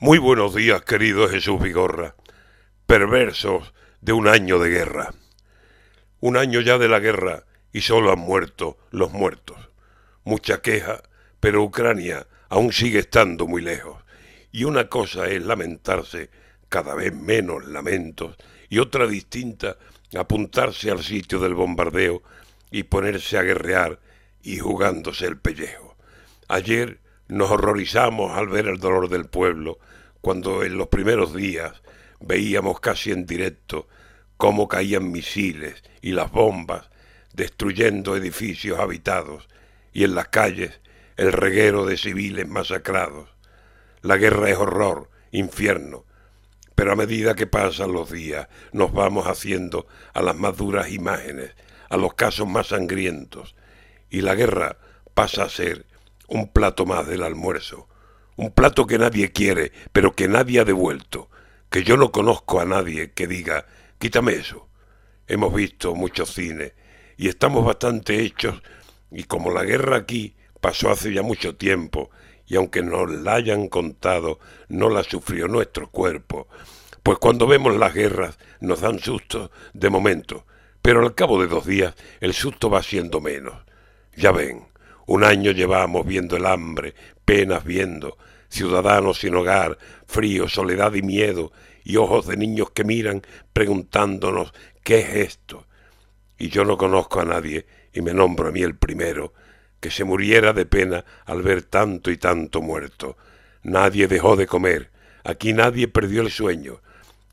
Muy buenos días, querido Jesús Vigorra, perversos de un año de guerra. Un año ya de la guerra y solo han muerto los muertos. Mucha queja, pero Ucrania aún sigue estando muy lejos. Y una cosa es lamentarse, cada vez menos lamentos, y otra distinta, apuntarse al sitio del bombardeo y ponerse a guerrear y jugándose el pellejo. Ayer nos horrorizamos al ver el dolor del pueblo, cuando en los primeros días veíamos casi en directo cómo caían misiles y las bombas destruyendo edificios habitados y en las calles el reguero de civiles masacrados. La guerra es horror, infierno, pero a medida que pasan los días nos vamos haciendo a las más duras imágenes, a los casos más sangrientos, y la guerra pasa a ser un plato más del almuerzo, un plato que nadie quiere, pero que nadie ha devuelto, que yo no conozco a nadie que diga, quítame eso. Hemos visto muchos cines y estamos bastante hechos y como la guerra aquí pasó hace ya mucho tiempo y aunque nos la hayan contado, no la sufrió nuestro cuerpo, pues cuando vemos las guerras nos dan sustos de momento, pero al cabo de dos días el susto va siendo menos. Ya ven, un año llevamos viendo el hambre, penas viendo, ciudadanos sin hogar, frío, soledad y miedo, y ojos de niños que miran preguntándonos ¿qué es esto? Y yo no conozco a nadie, y me nombro a mí el primero, que se muriera de pena al ver tanto y tanto muerto. Nadie dejó de comer, aquí nadie perdió el sueño,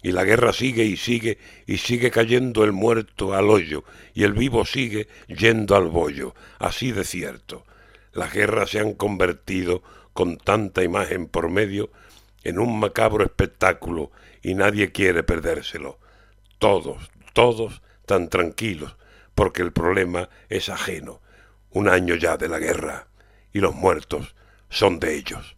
y la guerra sigue y sigue y sigue cayendo el muerto al hoyo, y el vivo sigue yendo al bollo, así de cierto. Las guerras se han convertido, con tanta imagen por medio, en un macabro espectáculo, y nadie quiere perdérselo. Todos, todos tan tranquilos, porque el problema es ajeno un año ya de la guerra y los muertos son de ellos.